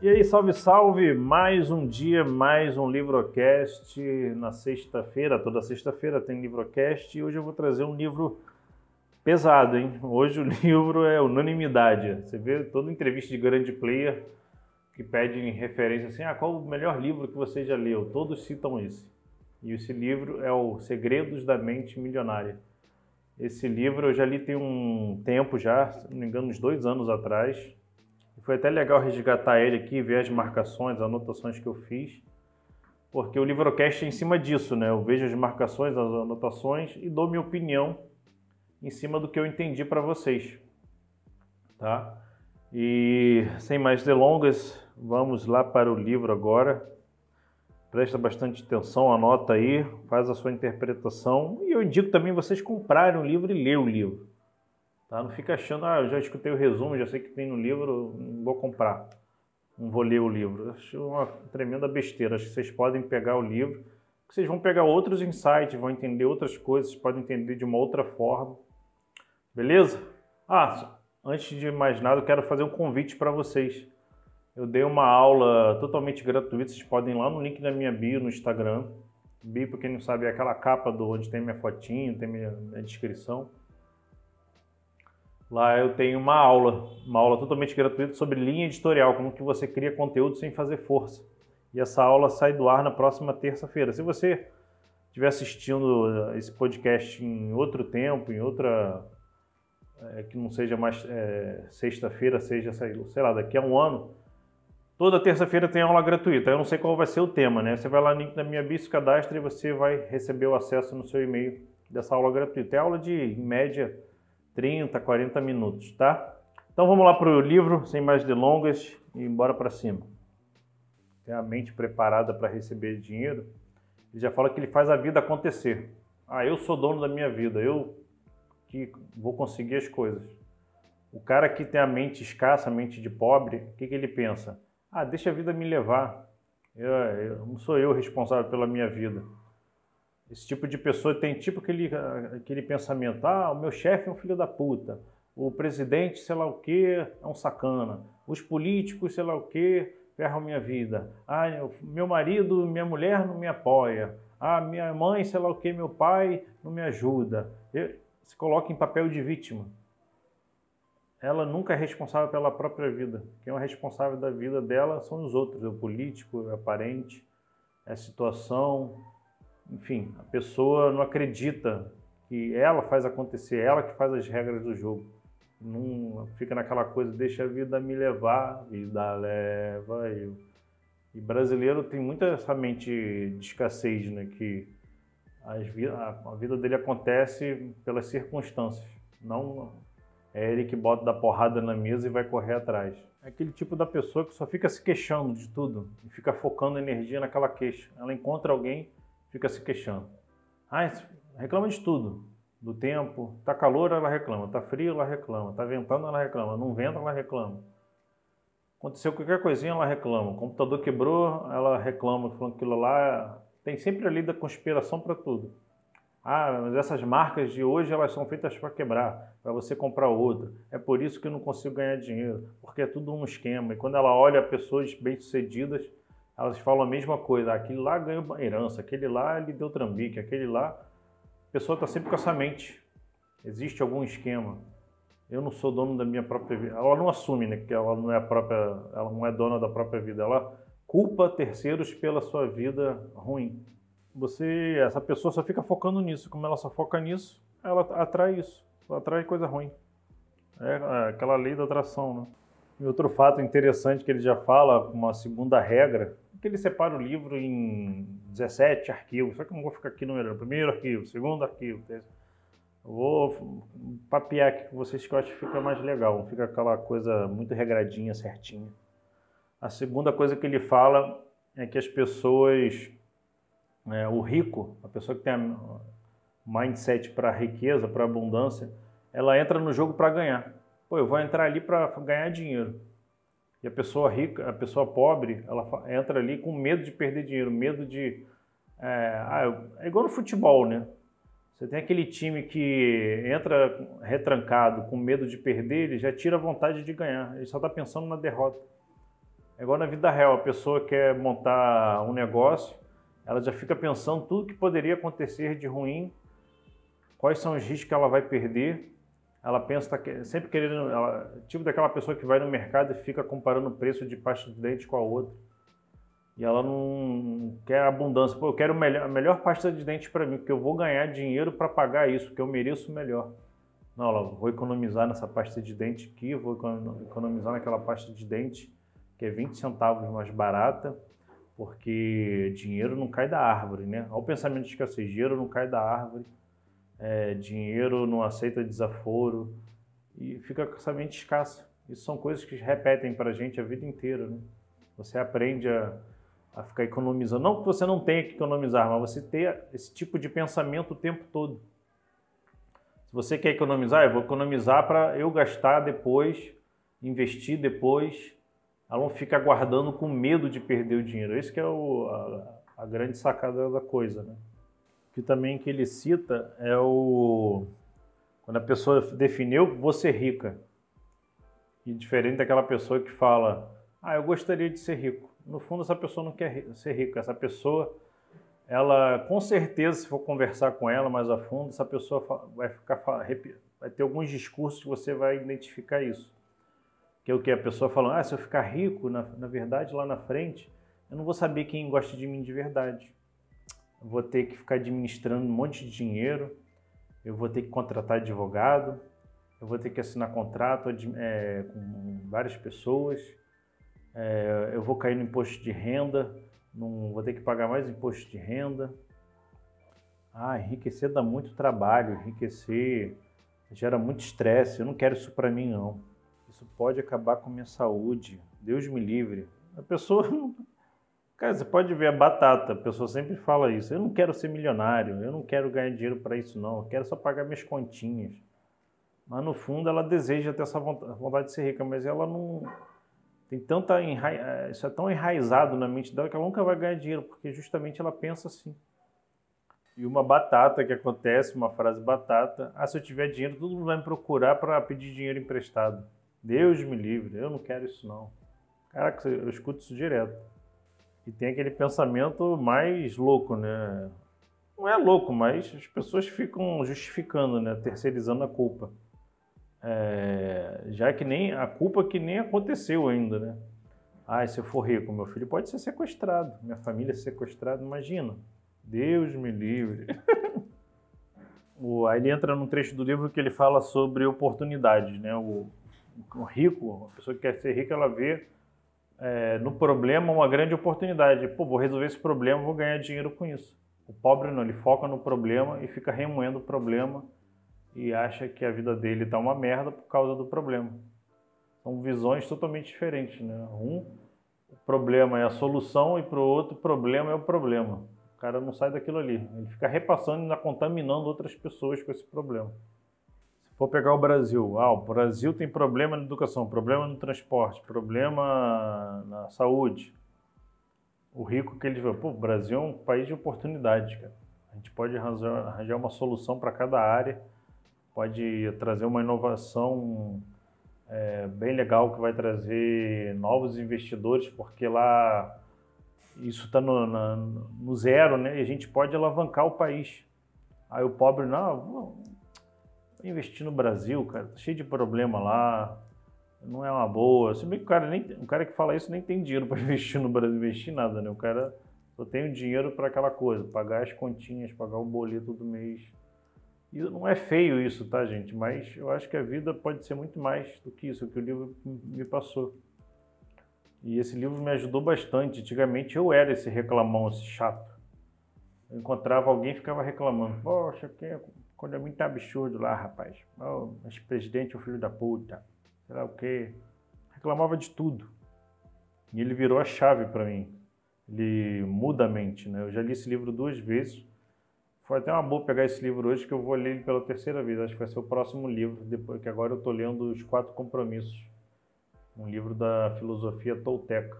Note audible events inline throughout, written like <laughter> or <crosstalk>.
E aí, salve, salve! Mais um dia, mais um Livrocast na sexta-feira. Toda sexta-feira tem Livrocast e hoje eu vou trazer um livro pesado, hein? Hoje o <laughs> livro é Unanimidade. Você vê toda entrevista de grande player que pedem referência assim, ah, qual o melhor livro que você já leu? Todos citam esse. E esse livro é o Segredos da Mente Milionária. Esse livro eu já li tem um tempo já, se não me engano, uns dois anos atrás foi até legal resgatar ele aqui, ver as marcações, as anotações que eu fiz, porque o Livrocast é em cima disso, né? Eu vejo as marcações, as anotações e dou minha opinião em cima do que eu entendi para vocês, tá? E sem mais delongas, vamos lá para o livro agora. Presta bastante atenção, anota aí, faz a sua interpretação e eu indico também vocês comprarem o livro e ler o livro. Tá? Não fica achando, ah, eu já escutei o resumo, já sei que tem no livro, não vou comprar, não vou ler o livro. Acho uma tremenda besteira. Acho que vocês podem pegar o livro, vocês vão pegar outros insights, vão entender outras coisas, podem entender de uma outra forma. Beleza? Ah, antes de mais nada, eu quero fazer um convite para vocês. Eu dei uma aula totalmente gratuita, vocês podem ir lá no link da minha bio no Instagram. Bio, para quem não sabe, é aquela capa do onde tem minha fotinho, tem minha, minha descrição. Lá eu tenho uma aula, uma aula totalmente gratuita sobre linha editorial, como que você cria conteúdo sem fazer força. E essa aula sai do ar na próxima terça-feira. Se você estiver assistindo esse podcast em outro tempo, em outra é, que não seja mais é, sexta-feira, seja, sei lá, daqui a um ano, toda terça-feira tem aula gratuita. Eu não sei qual vai ser o tema, né? Você vai lá da minha bis, cadastra e você vai receber o acesso no seu e-mail dessa aula gratuita. É aula de, em média, 30, 40 minutos, tá? Então vamos lá para o livro, sem mais delongas, e bora para cima. Tem a mente preparada para receber dinheiro. Ele já fala que ele faz a vida acontecer. Ah, eu sou dono da minha vida, eu que vou conseguir as coisas. O cara que tem a mente escassa, a mente de pobre, o que, que ele pensa? Ah, deixa a vida me levar. Eu, eu, não sou eu responsável pela minha vida. Esse tipo de pessoa tem tipo aquele, aquele pensamento: ah, o meu chefe é um filho da puta, o presidente, sei lá o que, é um sacana, os políticos, sei lá o que, ferram minha vida, ah, meu marido, minha mulher não me apoia, ah, minha mãe, sei lá o que, meu pai não me ajuda. se coloca em papel de vítima. Ela nunca é responsável pela própria vida. Quem é responsável da vida dela são os outros, é o político, é o parente, é a situação, enfim, a pessoa não acredita que ela faz acontecer, ela que faz as regras do jogo. Não fica naquela coisa, deixa a vida me levar, vida leva eu. E brasileiro tem muita essa mente de escassez, né? Que a vida dele acontece pelas circunstâncias, não é ele que bota da porrada na mesa e vai correr atrás. É aquele tipo da pessoa que só fica se queixando de tudo e fica focando energia naquela queixa. Ela encontra alguém fica se queixando. Ah, reclama de tudo. Do tempo. Tá calor, ela reclama. Tá frio, ela reclama. Tá ventando, ela reclama. Não venta, ela reclama. Aconteceu qualquer coisinha, ela reclama. O computador quebrou, ela reclama, falando aquilo lá. Tem sempre ali da conspiração para tudo. Ah, mas essas marcas de hoje elas são feitas para quebrar, para você comprar outra. É por isso que eu não consigo ganhar dinheiro, porque é tudo um esquema. E quando ela olha pessoas bem-sucedidas, elas falam a mesma coisa. Aquele lá ganhou herança, aquele lá ele deu trambique, aquele lá. A pessoa está sempre com essa mente. Existe algum esquema. Eu não sou dono da minha própria vida. Ela não assume, né, que ela não é a própria, ela não é dona da própria vida. Ela culpa terceiros pela sua vida ruim. Você, essa pessoa só fica focando nisso. Como ela só foca nisso, ela atrai isso. Ela atrai coisa ruim. É, é aquela lei da atração, né? E outro fato interessante que ele já fala, uma segunda regra, que ele separa o livro em 17 arquivos, só que eu não vou ficar aqui numerando. Primeiro arquivo, segundo arquivo, terceiro. Vou papear aqui com vocês que eu acho que fica mais legal, fica aquela coisa muito regradinha, certinha. A segunda coisa que ele fala é que as pessoas, é, o rico, a pessoa que tem a mindset para riqueza, para abundância, ela entra no jogo para ganhar. Pô, eu vou entrar ali para ganhar dinheiro. E a pessoa rica, a pessoa pobre, ela entra ali com medo de perder dinheiro, medo de. É, ah, é igual no futebol, né? Você tem aquele time que entra retrancado, com medo de perder, ele já tira a vontade de ganhar. Ele só está pensando na derrota. É igual na vida real, a pessoa quer montar um negócio, ela já fica pensando tudo que poderia acontecer de ruim, quais são os riscos que ela vai perder. Ela pensa tá sempre querendo, ela, tipo daquela pessoa que vai no mercado e fica comparando o preço de pasta de dente com a outra. E ela não quer abundância. Pô, eu quero melhor, a melhor pasta de dente para mim, porque eu vou ganhar dinheiro para pagar isso, porque eu mereço melhor. Não, ela, vou economizar nessa pasta de dente aqui, vou economizar naquela pasta de dente que é 20 centavos mais barata, porque dinheiro não cai da árvore, né? Olha o pensamento de escassez, dinheiro não cai da árvore, é, dinheiro não aceita desaforo e fica com essa mente escassa. Isso são coisas que repetem para a gente a vida inteira, né? Você aprende a, a ficar economizando. Não que você não tenha que economizar, mas você ter esse tipo de pensamento o tempo todo. Se você quer economizar, eu vou economizar para eu gastar depois, investir depois, ela não fica aguardando com medo de perder o dinheiro. Esse que é o, a, a, grande sacada da coisa, né? Que também que ele cita é o quando a pessoa definiu ser rica. E diferente daquela pessoa que fala, ah, eu gostaria de ser rico. No fundo, essa pessoa não quer ser rica. Essa pessoa, ela, com certeza, se for conversar com ela mais a fundo, essa pessoa vai ficar, vai ter alguns discursos que você vai identificar isso que é o que a pessoa falando, ah, se eu ficar rico, na, na verdade, lá na frente, eu não vou saber quem gosta de mim de verdade. Vou ter que ficar administrando um monte de dinheiro, eu vou ter que contratar advogado, eu vou ter que assinar contrato é, com várias pessoas, é, eu vou cair no imposto de renda, não vou ter que pagar mais imposto de renda. Ah, enriquecer dá muito trabalho, enriquecer gera muito estresse, eu não quero isso para mim não. Isso pode acabar com minha saúde. Deus me livre. A pessoa. <laughs> Cara, você pode ver a batata, a pessoa sempre fala isso. Eu não quero ser milionário, eu não quero ganhar dinheiro para isso, não. Eu quero só pagar minhas continhas. Mas no fundo ela deseja ter essa vontade de ser rica, mas ela não. Tem tanta. Enra... Eh, isso é tão enraizado na mente dela que ela nunca vai ganhar dinheiro, porque justamente ela pensa assim. E uma batata que acontece, uma frase batata: ah, se eu tiver dinheiro, todo mundo vai me procurar para pedir dinheiro emprestado. Deus me livre, eu não quero isso não. Caraca, eu escuto isso direto. E tem aquele pensamento mais louco, né? Não é louco, mas as pessoas ficam justificando, né? Terceirizando a culpa. É... já que nem a culpa que nem aconteceu ainda, né? Ah, se eu for rico, meu filho pode ser sequestrado, minha família sequestrada, imagina. Deus me livre. <laughs> o, aí ele entra num trecho do livro que ele fala sobre oportunidades, né? O, o rico, a pessoa que quer ser rica, ela vê é, no problema uma grande oportunidade. Pô, vou resolver esse problema, vou ganhar dinheiro com isso. O pobre não, ele foca no problema e fica remoendo o problema e acha que a vida dele está uma merda por causa do problema. São visões totalmente diferentes, né? Um, o problema é a solução e para o outro, o problema é o problema. O cara não sai daquilo ali. Ele fica repassando e ainda contaminando outras pessoas com esse problema. Vou pegar o Brasil. Ah, o Brasil tem problema na educação, problema no transporte, problema na saúde. O rico que ele vê, pô, o Brasil é um país de oportunidades, cara. A gente pode arranjar, arranjar uma solução para cada área, pode trazer uma inovação é, bem legal que vai trazer novos investidores, porque lá isso está no, no, zero, né? E a gente pode alavancar o país. Aí o pobre, não, investir no Brasil, cara, tá cheio de problema lá, não é uma boa. Se bem que o cara, nem, o cara que fala isso nem tem dinheiro <laughs> para investir no Brasil, investir nada, né? O cara só tem o dinheiro para aquela coisa, pagar as continhas, pagar o boleto do mês. E não é feio isso, tá, gente? Mas eu acho que a vida pode ser muito mais do que isso, o que o livro me passou. E esse livro me ajudou bastante. Antigamente eu era esse reclamão, esse chato. Eu encontrava alguém e ficava reclamando. Poxa, quem é quando é muito absurdo lá, rapaz. Oh, esse presidente é o filho da puta. Sei lá o quê. Reclamava de tudo. E ele virou a chave para mim. Ele muda a mente, né? Eu já li esse livro duas vezes. Foi até uma boa pegar esse livro hoje, que eu vou ler ele pela terceira vez. Acho que vai ser o próximo livro, depois que agora eu estou lendo Os Quatro Compromissos. Um livro da filosofia tolteca.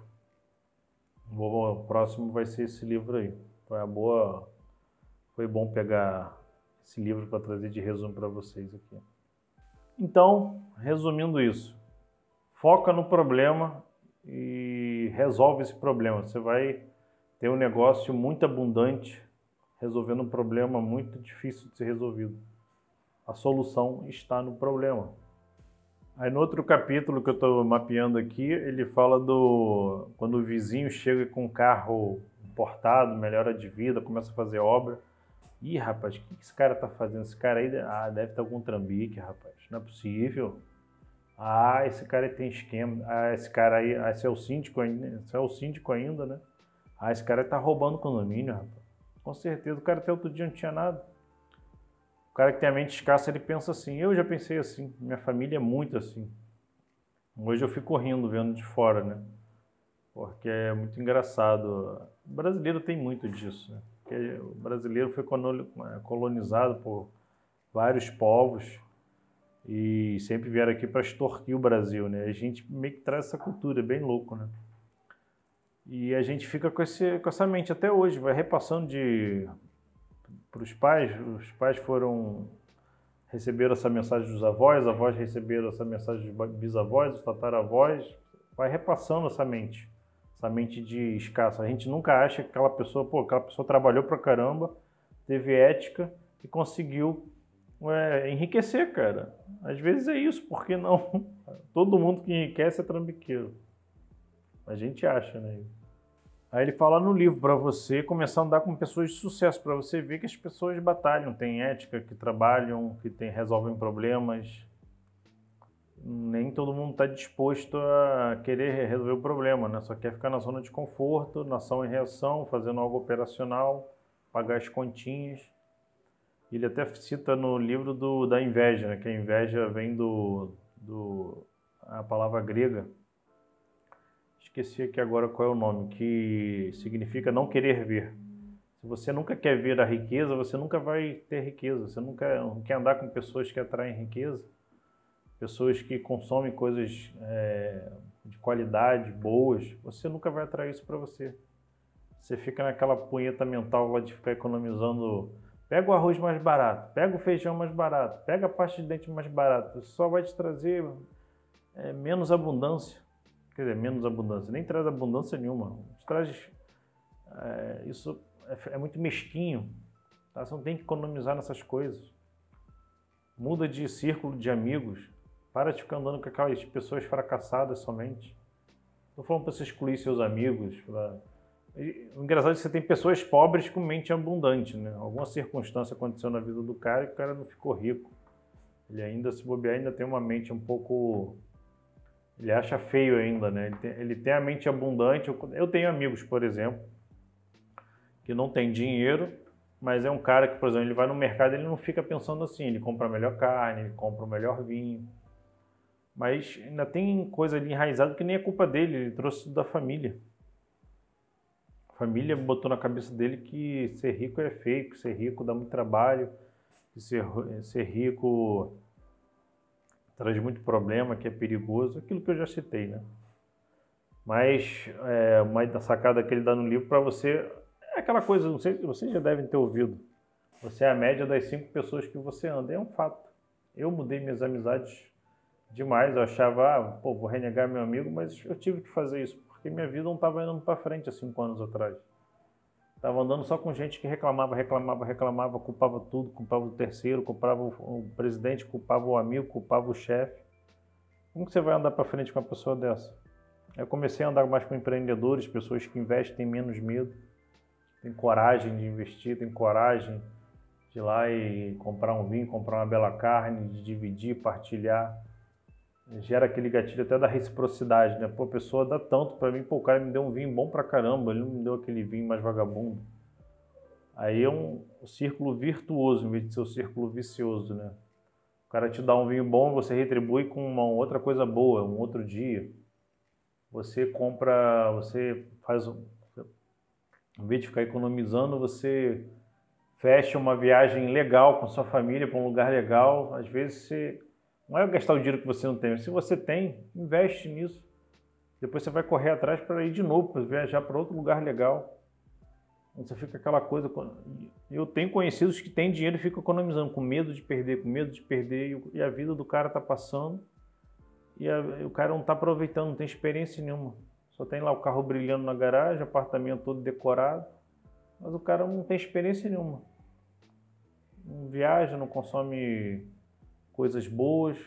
O próximo vai ser esse livro aí. Foi a boa. Foi bom pegar esse livro para trazer de resumo para vocês aqui. Então, resumindo isso, foca no problema e resolve esse problema. Você vai ter um negócio muito abundante resolvendo um problema muito difícil de ser resolvido. A solução está no problema. Aí no outro capítulo que eu estou mapeando aqui, ele fala do quando o vizinho chega com um carro importado, melhora de vida, começa a fazer obra. Ih, rapaz, o que esse cara tá fazendo? Esse cara aí ah, deve estar com trambique, rapaz. Não é possível. Ah, esse cara tem esquema. Ah, esse cara aí, ah, esse é o síndico ainda, esse é o síndico ainda, né? Ah, esse cara tá roubando condomínio, rapaz. Com certeza, o cara até outro dia não tinha nada. O cara que tem a mente escassa, ele pensa assim. Eu já pensei assim. Minha família é muito assim. Hoje eu fico rindo vendo de fora, né? Porque é muito engraçado. O brasileiro tem muito disso, né? Porque o brasileiro foi colonizado por vários povos e sempre vieram aqui para extorquir o Brasil, né? A gente meio que traz essa cultura, é bem louco, né? E a gente fica com, esse, com essa mente até hoje, vai repassando de para os pais, os pais foram receberam essa mensagem dos avós, avós receberam essa mensagem dos bisavós, os tataravós, vai repassando essa mente, essa mente de escassa. A gente nunca acha que aquela pessoa, pô, aquela pessoa trabalhou pra caramba, teve ética e conseguiu é, enriquecer, cara. Às vezes é isso, porque não? <laughs> Todo mundo que enriquece é trambiqueiro. A gente acha, né? Aí ele fala no livro para você começar a andar com pessoas de sucesso, para você ver que as pessoas batalham, têm ética, que trabalham, que tem, resolvem problemas. Nem todo mundo está disposto a querer resolver o problema, né? Só quer ficar na zona de conforto, na ação e reação, fazendo algo operacional, pagar as continhas. Ele até cita no livro do, da inveja, né? que a inveja vem do, do a palavra grega. Esqueci aqui agora qual é o nome, que significa não querer ver. Se você nunca quer ver a riqueza, você nunca vai ter riqueza. Você nunca quer andar com pessoas que atraem riqueza, pessoas que consomem coisas é, de qualidade, boas. Você nunca vai atrair isso para você. Você fica naquela punheta mental lá de ficar economizando Pega o arroz mais barato, pega o feijão mais barato, pega a pasta de dente mais barata. Isso só vai te trazer é, menos abundância. Quer dizer, menos abundância. Nem traz abundância nenhuma. Te traz. É, isso é, é, muito mesquinho. Tá? Você não tem que economizar nessas coisas. Muda de círculo de amigos. Para de ficar andando com aquelas pessoas fracassadas somente. Estou falando para você excluir seus amigos, para o engraçado é que você tem pessoas pobres com mente abundante, né? Alguma circunstância aconteceu na vida do cara e o cara não ficou rico. Ele ainda, se bobear, ainda tem uma mente um pouco... Ele acha feio ainda, né? Ele tem, ele tem a mente abundante. Eu tenho amigos, por exemplo, que não tem dinheiro, mas é um cara que, por exemplo, ele vai no mercado ele não fica pensando assim, ele compra a melhor carne, ele compra o melhor vinho. Mas ainda tem coisa ali enraizada que nem é culpa dele, ele trouxe da família família botou na cabeça dele que ser rico é feio, que ser rico dá muito trabalho, que ser, ser rico traz muito problema, que é perigoso, aquilo que eu já citei, né? Mas é, uma sacada que ele dá no livro para você é aquela coisa, não sei, vocês já devem ter ouvido. Você é a média das cinco pessoas que você anda, é um fato. Eu mudei minhas amizades demais, eu achava, ah, pô, vou renegar meu amigo, mas eu tive que fazer isso porque minha vida não estava indo para frente há cinco anos atrás. Estava andando só com gente que reclamava, reclamava, reclamava, culpava tudo, culpava o terceiro, culpava o presidente, culpava o amigo, culpava o chefe. Como que você vai andar para frente com uma pessoa dessa? Eu comecei a andar mais com empreendedores, pessoas que investem, têm menos medo, têm coragem de investir, têm coragem de ir lá e comprar um vinho, comprar uma bela carne, de dividir, partilhar gera aquele gatilho até da reciprocidade, né? Pô, a pessoa dá tanto para mim, pô, o cara me deu um vinho bom pra caramba, ele não me deu aquele vinho mais vagabundo. Aí é um, um círculo virtuoso, em vez de ser um círculo vicioso, né? O cara te dá um vinho bom, você retribui com uma outra coisa boa, um outro dia. Você compra, você faz, em vez de ficar economizando, você fecha uma viagem legal com sua família para um lugar legal. Às vezes você não é gastar o dinheiro que você não tem. Se você tem, investe nisso. Depois você vai correr atrás para ir de novo, para viajar para outro lugar legal. Você fica aquela coisa. Eu tenho conhecidos que têm dinheiro e ficam economizando, com medo de perder, com medo de perder, e a vida do cara está passando e, a, e, o cara não está aproveitando, não tem experiência nenhuma. Só tem lá o carro brilhando na garagem, apartamento todo decorado, mas o cara não tem experiência nenhuma. Não viaja, não consome coisas boas.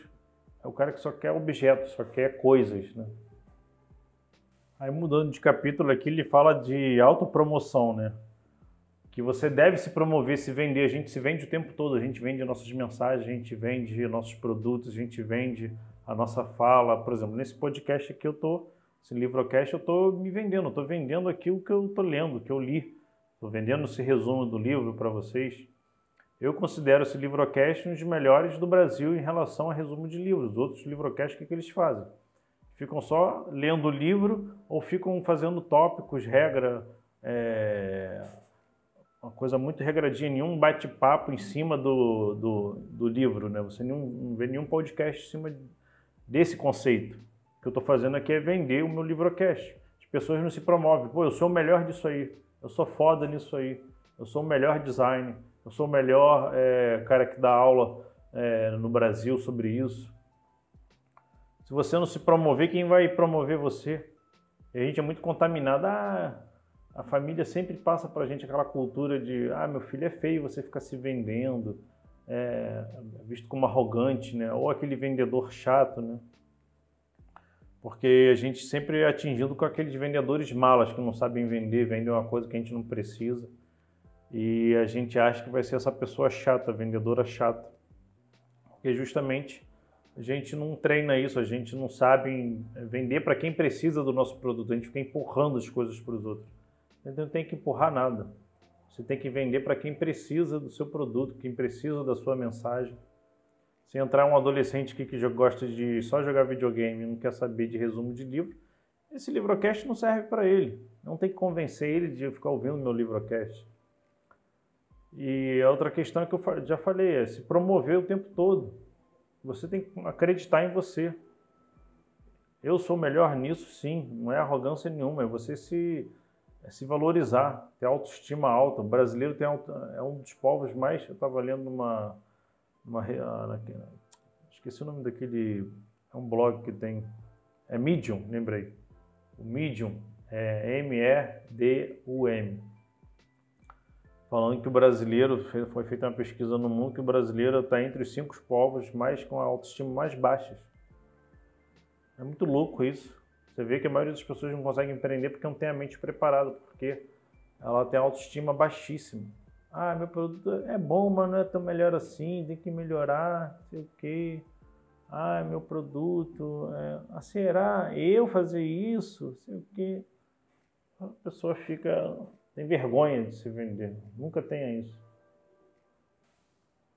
É o cara que só quer objetos, só quer coisas, né? Aí mudando de capítulo aqui, ele fala de autopromoção, né? Que você deve se promover, se vender. A gente se vende o tempo todo, a gente vende nossas mensagens, a gente vende nossos produtos, a gente vende a nossa fala. Por exemplo, nesse podcast aqui eu tô esse livrocast eu estou me vendendo, estou vendendo aquilo que eu estou lendo, que eu li. Estou vendendo esse resumo do livro para vocês. Eu considero esse livrocast um dos melhores do Brasil em relação a resumo de livros. Os outros livrocasts, o que, que eles fazem? Ficam só lendo o livro ou ficam fazendo tópicos, regra, é... uma coisa muito regradinha, nenhum bate-papo em cima do, do, do, livro. Né? Você não, não vê nenhum podcast em cima desse conceito. O que eu estou fazendo aqui é vender o meu livrocast. As pessoas não se promovem. Pô, eu sou o melhor disso aí. Eu sou foda nisso aí. Eu sou o melhor design. Eu sou o melhor é, cara que dá aula é, no Brasil sobre isso. Se você não se promover, quem vai promover você? E a gente é muito contaminado. Ah, a família sempre passa para a gente aquela cultura de ah, meu filho é feio, você fica se vendendo, é, visto como arrogante, né? Ou aquele vendedor chato, né? porque a gente sempre é atingido com aqueles vendedores malas que não sabem vender, vendem uma coisa que a gente não precisa. E a gente acha que vai ser essa pessoa chata, vendedora chata. Porque justamente a gente não treina isso, a gente não sabe vender para quem precisa do nosso produto, a gente fica empurrando as coisas para os outros. Então não tem que empurrar nada. Você tem que vender para quem precisa do seu produto, quem precisa da sua mensagem. Se entrar um adolescente que gosta de só jogar videogame e não quer saber de resumo de livro, esse livrocast não serve para ele. Não tem que convencer ele de ficar ouvindo meu livrocast. E a outra questão é que eu já falei é se promover o tempo todo. Você tem que acreditar em você. Eu sou melhor nisso, sim. Não é arrogância nenhuma, é você se, é se valorizar, ter autoestima alta. O brasileiro tem, é um dos povos mais. Eu estava lendo uma uma, ah, esqueci o nome daquele, é um blog que tem, é Medium, lembrei. O Medium é M-E-D-U-M. Falando que o brasileiro, foi feita uma pesquisa no mundo, que o brasileiro está entre os cinco povos mais com a autoestima mais baixas. É muito louco isso. Você vê que a maioria das pessoas não consegue empreender porque não tem a mente preparada, porque ela tem a autoestima baixíssima. Ah, meu produto é bom, mas não é tão melhor assim, tem que melhorar, sei o quê. Ah, meu produto, é, ah, será eu fazer isso, sei o quê. A pessoa fica, tem vergonha de se vender, nunca tenha isso.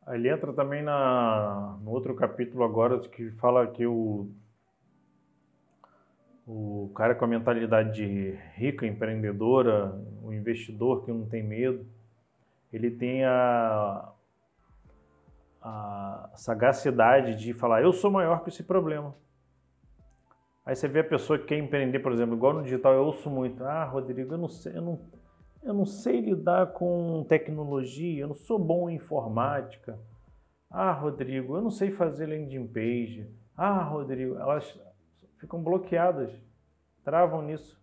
Aí entra também na, no outro capítulo agora que fala que o, o cara com a mentalidade de rica, empreendedora, o investidor que não tem medo, ele tem a, a sagacidade de falar: eu sou maior que esse problema. Aí você vê a pessoa que quer empreender, por exemplo, igual no digital, eu ouço muito: ah, Rodrigo, eu não sei, eu não, eu não sei lidar com tecnologia, eu não sou bom em informática. Ah, Rodrigo, eu não sei fazer landing page. Ah, Rodrigo, elas ficam bloqueadas, travam nisso.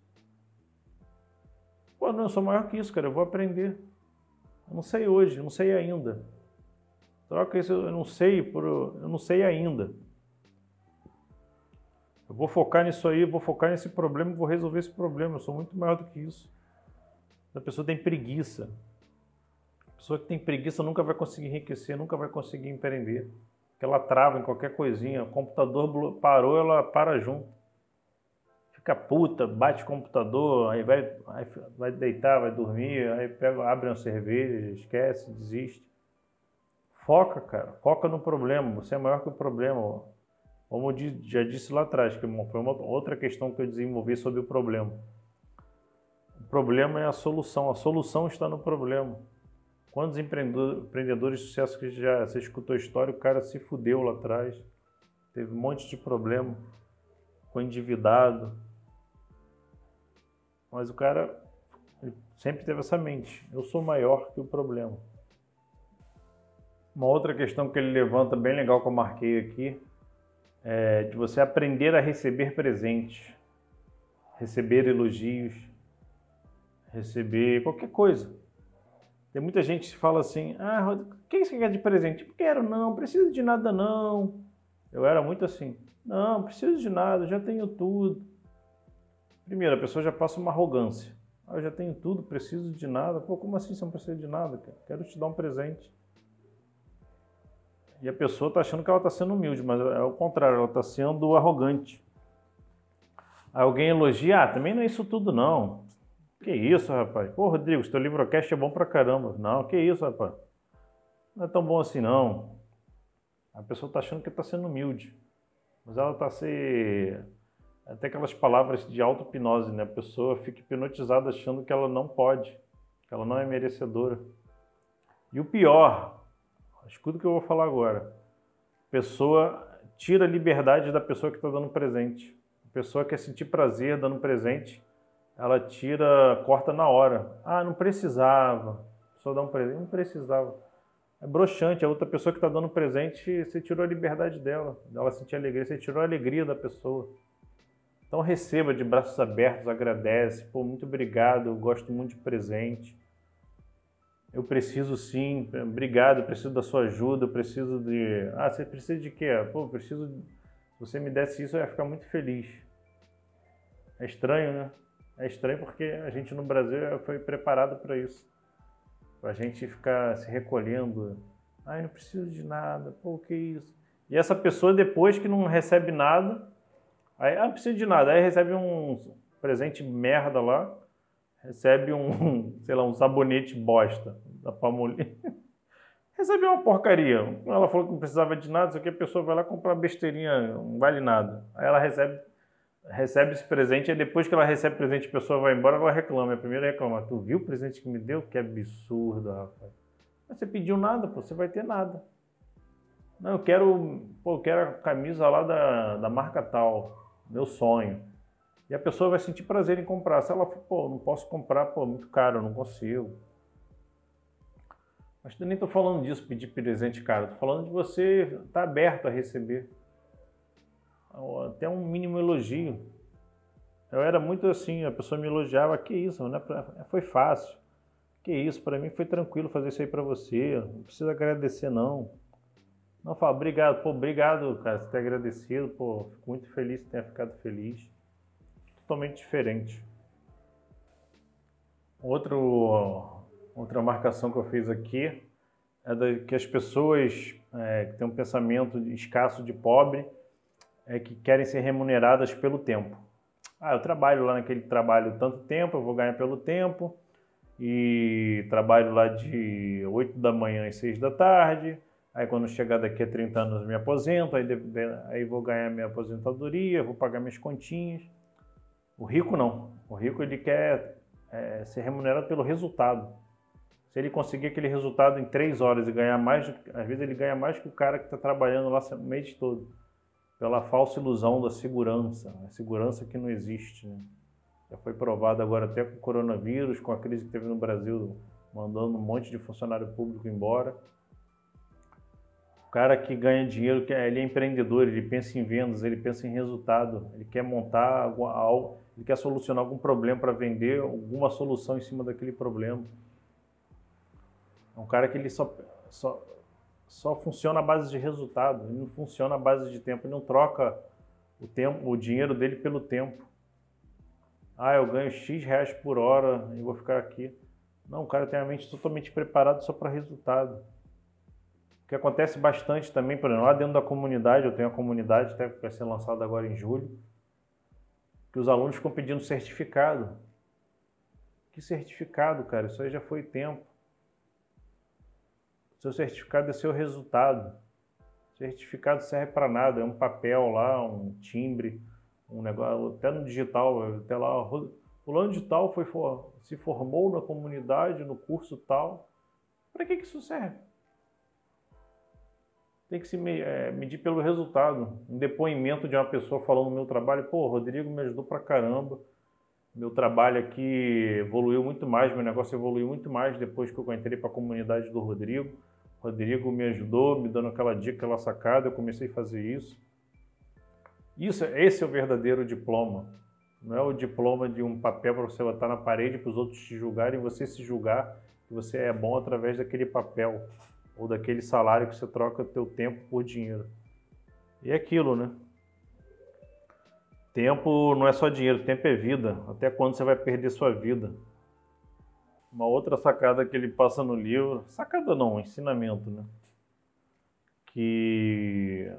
Pô, não, eu sou maior que isso, cara, eu vou aprender. Eu não sei hoje, eu não sei ainda. Troca isso, eu não sei, por, eu não sei ainda. Eu vou focar nisso aí, vou focar nesse problema, vou resolver esse problema. Eu sou muito maior do que isso. A pessoa tem preguiça. A pessoa que tem preguiça nunca vai conseguir enriquecer, nunca vai conseguir empreender. Porque ela trava em qualquer coisinha. O computador parou, ela para junto fica puta, bate o computador, aí vai, vai deitar, vai dormir, aí pega, abre uma cerveja, esquece, desiste. Foca, cara, foca no problema, você é maior que o problema. Como eu já disse lá atrás, que foi uma outra questão que eu desenvolvi sobre o problema. O problema é a solução, a solução está no problema. Quantos empreendedores de sucesso que já você escutou a história, o cara se fudeu lá atrás, teve um monte de problema, ficou endividado, mas o cara sempre teve essa mente: eu sou maior que o problema. Uma outra questão que ele levanta, bem legal que eu marquei aqui, é de você aprender a receber presentes. receber elogios, receber qualquer coisa. Tem muita gente que fala assim: ah, o que você quer de presente? Quero, não, preciso de nada, não. Eu era muito assim: não, preciso de nada, já tenho tudo. Primeiro, a pessoa já passa uma arrogância. Ah, eu já tenho tudo, preciso de nada. Pô, como assim você não precisa de nada? Quero te dar um presente. E a pessoa está achando que ela está sendo humilde, mas é o contrário, ela está sendo arrogante. Alguém elogia, ah, também não é isso tudo não. Que isso, rapaz? Pô, Rodrigo, seu livrocast é bom pra caramba. Não, que isso, rapaz? Não é tão bom assim não. A pessoa está achando que está sendo humilde. Mas ela está se... Até aquelas palavras de auto-hipnose, né? A pessoa fica hipnotizada achando que ela não pode, que ela não é merecedora. E o pior, Escuta o que eu vou falar agora. Pessoa tira a liberdade da pessoa que está dando presente. A pessoa quer sentir prazer dando presente, ela tira, corta na hora. Ah, não precisava. Só dá um presente, não precisava. É broxante, a outra pessoa que está dando presente, você tirou a liberdade dela, dela sentir alegria, você tirou a alegria da pessoa. Então receba de braços abertos, agradece, pô, muito obrigado, eu gosto muito de presente eu preciso sim, obrigado, eu preciso da sua ajuda, eu preciso de. Ah, você precisa de quê? Pô, eu preciso. Se você me desse isso, eu ia ficar muito feliz. É estranho, né? É estranho porque a gente no Brasil foi preparado para isso. Para a gente ficar se recolhendo. Ai, não preciso de nada, pô, que isso. E essa pessoa, depois que não recebe nada, aí, ah, não preciso de nada, aí recebe um presente merda lá, recebe um, <laughs> sei lá, um sabonete bosta da Palmolive. <laughs> recebe uma porcaria. Ela falou que não precisava de nada, só que a pessoa vai lá comprar besteirinha, não vale nada. Aí ela recebe recebe esse presente, e depois que ela recebe o presente, a pessoa vai embora, ela reclama. A primeira reclama, tu viu o presente que me deu? Que absurdo, rapaz. Mas você pediu nada, pô, você vai ter nada. Não, eu quero, pô, eu quero a camisa lá da, da marca tal, meu sonho. E a pessoa vai sentir prazer em comprar. Se ela pô, não posso comprar, pô, muito caro, não consigo. Mas eu nem estou falando disso, pedir presente caro. Estou falando de você estar tá aberto a receber. Até um mínimo elogio. Eu era muito assim, a pessoa me elogiava, que isso, né? foi fácil. Que isso, para mim foi tranquilo fazer isso aí para você. Não precisa agradecer não. Não fala, obrigado, pô, obrigado, cara, por ter agradecido, pô, fico muito feliz que tenha ficado feliz totalmente diferente. Outro, outra marcação que eu fiz aqui é que as pessoas é, que têm um pensamento escasso de pobre é que querem ser remuneradas pelo tempo. Ah, eu trabalho lá naquele trabalho tanto tempo, eu vou ganhar pelo tempo, e trabalho lá de 8 da manhã às 6 da tarde, aí quando chegar daqui a 30 anos me aposento, aí, aí vou ganhar minha aposentadoria, vou pagar minhas continhas. O rico não. O rico ele quer é, ser remunerado pelo resultado. Se ele conseguir aquele resultado em três horas e ganhar mais, às vezes ele ganha mais que o cara que está trabalhando lá o mês todo. Pela falsa ilusão da segurança, a segurança que não existe. Né? Já foi provado agora até com o coronavírus, com a crise que teve no Brasil, mandando um monte de funcionário público embora cara que ganha dinheiro, ele é empreendedor, ele pensa em vendas, ele pensa em resultado, ele quer montar algo, ele quer solucionar algum problema para vender alguma solução em cima daquele problema. É um cara que ele só, só, só funciona à base de resultado, ele não funciona à base de tempo, ele não troca o tempo, o dinheiro dele pelo tempo. Ah, eu ganho X reais por hora e vou ficar aqui. Não, o cara tem a mente totalmente preparada só para resultado que acontece bastante também, por exemplo, lá dentro da comunidade, eu tenho a comunidade, até que vai ser lançada agora em julho, que os alunos ficam pedindo certificado. Que certificado, cara? Isso aí já foi tempo. Seu certificado é seu resultado. Certificado serve para nada, é um papel lá, um timbre, um negócio, até no digital, até lá, o fulano de tal foi, se formou na comunidade, no curso tal. Para que, que isso serve? tem que se é, medir pelo resultado. Um depoimento de uma pessoa falando do meu trabalho, pô, Rodrigo me ajudou pra caramba. Meu trabalho aqui evoluiu muito mais, meu negócio evoluiu muito mais depois que eu entrei para a comunidade do Rodrigo. O Rodrigo me ajudou, me dando aquela dica, aquela sacada, eu comecei a fazer isso. Isso, esse é o verdadeiro diploma. Não é o diploma de um papel para você botar na parede para os outros te julgarem e você se julgar que você é bom através daquele papel ou daquele salário que você troca teu tempo por dinheiro. E é aquilo, né? Tempo não é só dinheiro, tempo é vida. Até quando você vai perder sua vida? Uma outra sacada que ele passa no livro, sacada não, ensinamento, né? Que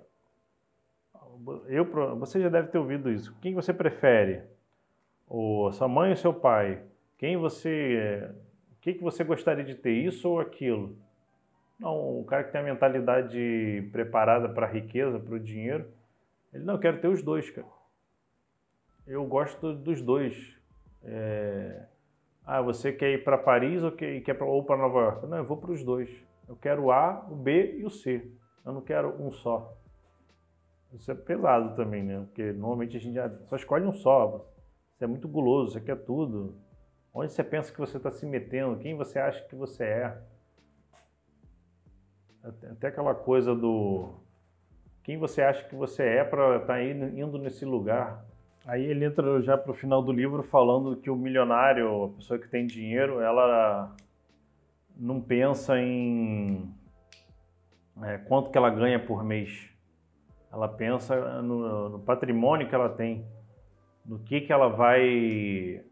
eu, você já deve ter ouvido isso. Quem você prefere? Ou sua mãe ou seu pai? Quem você, o que, que você gostaria de ter, isso ou aquilo? Não, o cara que tem a mentalidade preparada para a riqueza, para o dinheiro, ele não quer ter os dois, cara. Eu gosto dos dois. É... Ah, você quer ir para Paris ou quer, ou para Nova York? Não, eu vou para os dois. Eu quero o A, o B e o C. Eu não quero um só. Isso é pesado também, né? Porque normalmente a gente só escolhe um só. Você é muito guloso, você quer tudo. Onde você pensa que você está se metendo? Quem você acha que você é? Até aquela coisa do quem você acha que você é para estar tá indo nesse lugar. Aí ele entra já para o final do livro falando que o milionário, a pessoa que tem dinheiro, ela não pensa em é, quanto que ela ganha por mês. Ela pensa no, no, patrimônio que ela tem, no que que ela vai,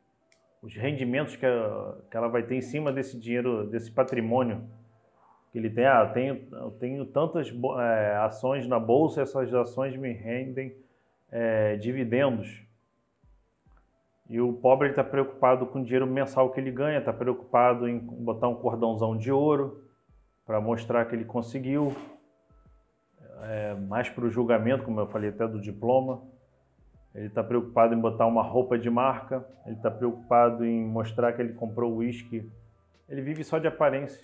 os rendimentos que que ela vai ter em cima desse dinheiro, desse patrimônio que ele tem. Ah, eu tenho, eu tenho tantas é, ações na bolsa, essas ações me rendem é, dividendos. E o pobre está preocupado com o dinheiro mensal que ele ganha, está preocupado em botar um cordãozão de ouro para mostrar que ele conseguiu. É, mais para o julgamento, como eu falei até do diploma. Ele está preocupado em botar uma roupa de marca. Ele está preocupado em mostrar que ele comprou uísque. Ele vive só de aparência.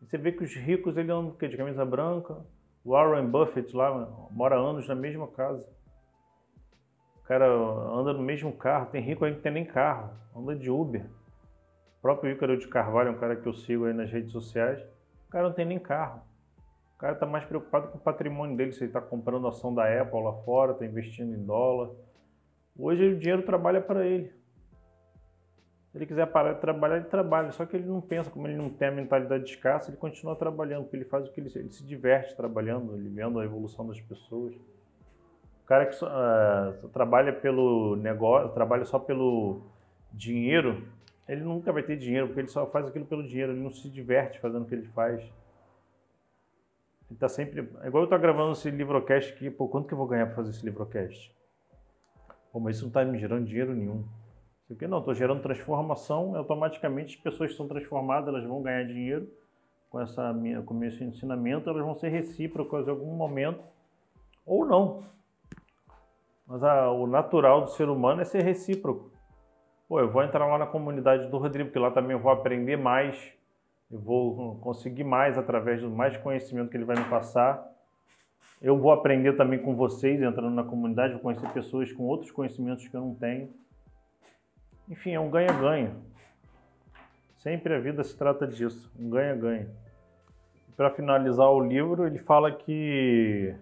Você vê que os ricos ele andam de camisa branca. Warren Buffett lá mora anos na mesma casa. O cara anda no mesmo carro. Tem rico aí que tem nem carro, anda de Uber. O próprio Ícaro de Carvalho é um cara que eu sigo aí nas redes sociais. O cara não tem nem carro. O cara está mais preocupado com o patrimônio dele, se ele está comprando ação da Apple lá fora, está investindo em dólar. Hoje o dinheiro trabalha para ele. Se ele quiser parar de trabalhar, ele trabalha. Só que ele não pensa, como ele não tem a mentalidade de escassa, ele continua trabalhando, porque ele faz o que ele, ele se diverte trabalhando, ele vendo a evolução das pessoas. Cara que só, uh, trabalha pelo negócio, trabalha só pelo dinheiro, ele nunca vai ter dinheiro, porque ele só faz aquilo pelo dinheiro, ele não se diverte fazendo o que ele faz. Ele tá sempre. É igual eu estou gravando esse livrocast aqui, pô, quanto que eu vou ganhar para fazer esse livrocast? Pô, mas isso não está me gerando dinheiro nenhum. Porque não, estou gerando transformação, automaticamente as pessoas são transformadas, elas vão ganhar dinheiro com, essa minha, com esse ensinamento, elas vão ser recíprocas em algum momento, ou não. Mas a, o natural do ser humano é ser recíproco. Pô, eu vou entrar lá na comunidade do Rodrigo, porque lá também eu vou aprender mais, eu vou conseguir mais através do mais conhecimento que ele vai me passar. Eu vou aprender também com vocês, entrando na comunidade, vou conhecer pessoas com outros conhecimentos que eu não tenho. Enfim, é um ganha-ganha. Sempre a vida se trata disso, um ganha-ganha. Para finalizar o livro, ele fala que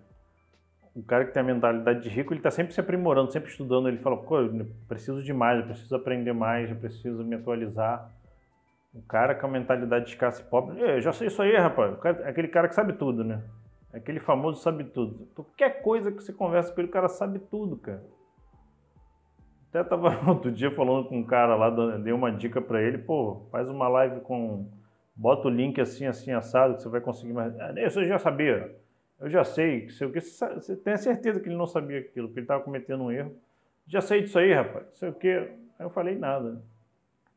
o cara que tem a mentalidade de rico, ele está sempre se aprimorando, sempre estudando. Ele fala, pô, eu preciso de mais, eu preciso aprender mais, eu preciso me atualizar. O cara com a mentalidade de escasso e pobre, eu já sei isso aí, rapaz. Cara, é aquele cara que sabe tudo, né? É aquele famoso sabe tudo. Qualquer coisa que você conversa com ele, o cara sabe tudo, cara. Até tava <laughs> outro dia falando com um cara lá, dei uma dica para ele, pô, faz uma live com. Bota o link assim, assim, assado, que você vai conseguir mais. Ah, isso eu já sabia. Eu já sei, sei o que. Você tem certeza que ele não sabia aquilo, que ele estava cometendo um erro. Já sei disso aí, rapaz. Sei o que. Aí eu falei nada.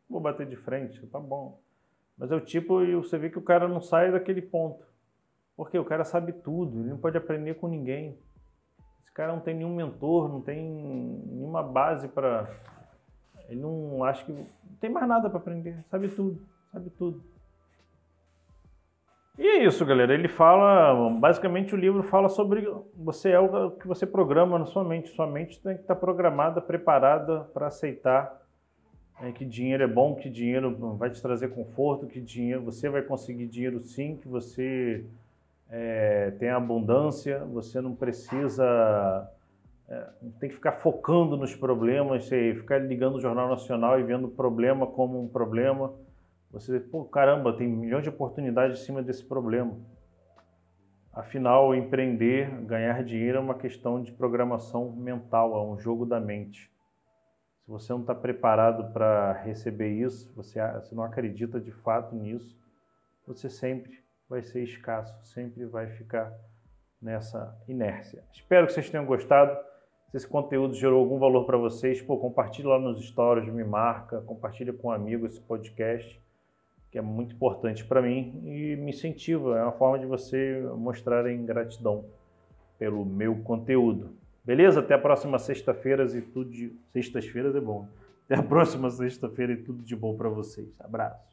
Vou bater de frente, tá bom. Mas é o tipo, e você vê que o cara não sai daquele ponto. Porque o cara sabe tudo, ele não pode aprender com ninguém cara não tem nenhum mentor, não tem nenhuma base para. Ele não acha que. Não tem mais nada para aprender, sabe tudo, sabe tudo. E é isso, galera. Ele fala, basicamente o livro fala sobre você é o que você programa na sua mente. Sua mente tem que estar programada, preparada para aceitar é, que dinheiro é bom, que dinheiro vai te trazer conforto, que dinheiro você vai conseguir dinheiro sim, que você é, tem abundância, você não precisa é, tem que ficar focando nos problemas, você ficar ligando o Jornal Nacional e vendo o problema como um problema. Você, pô, caramba, tem milhões de oportunidades em cima desse problema. Afinal, empreender, ganhar dinheiro é uma questão de programação mental, é um jogo da mente. Se você não está preparado para receber isso, você, você não acredita de fato nisso, você sempre vai ser escasso, sempre vai ficar nessa inércia. Espero que vocês tenham gostado. Se esse conteúdo gerou algum valor para vocês, pô, compartilhe lá nos stories, me marca, compartilha com um amigo esse podcast que é muito importante para mim e me incentiva. É uma forma de você mostrarem gratidão pelo meu conteúdo. Beleza? Até a próxima sexta-feira e tudo de... Sextas-feiras é bom. Até a próxima sexta-feira e tudo de bom para vocês. Abraço.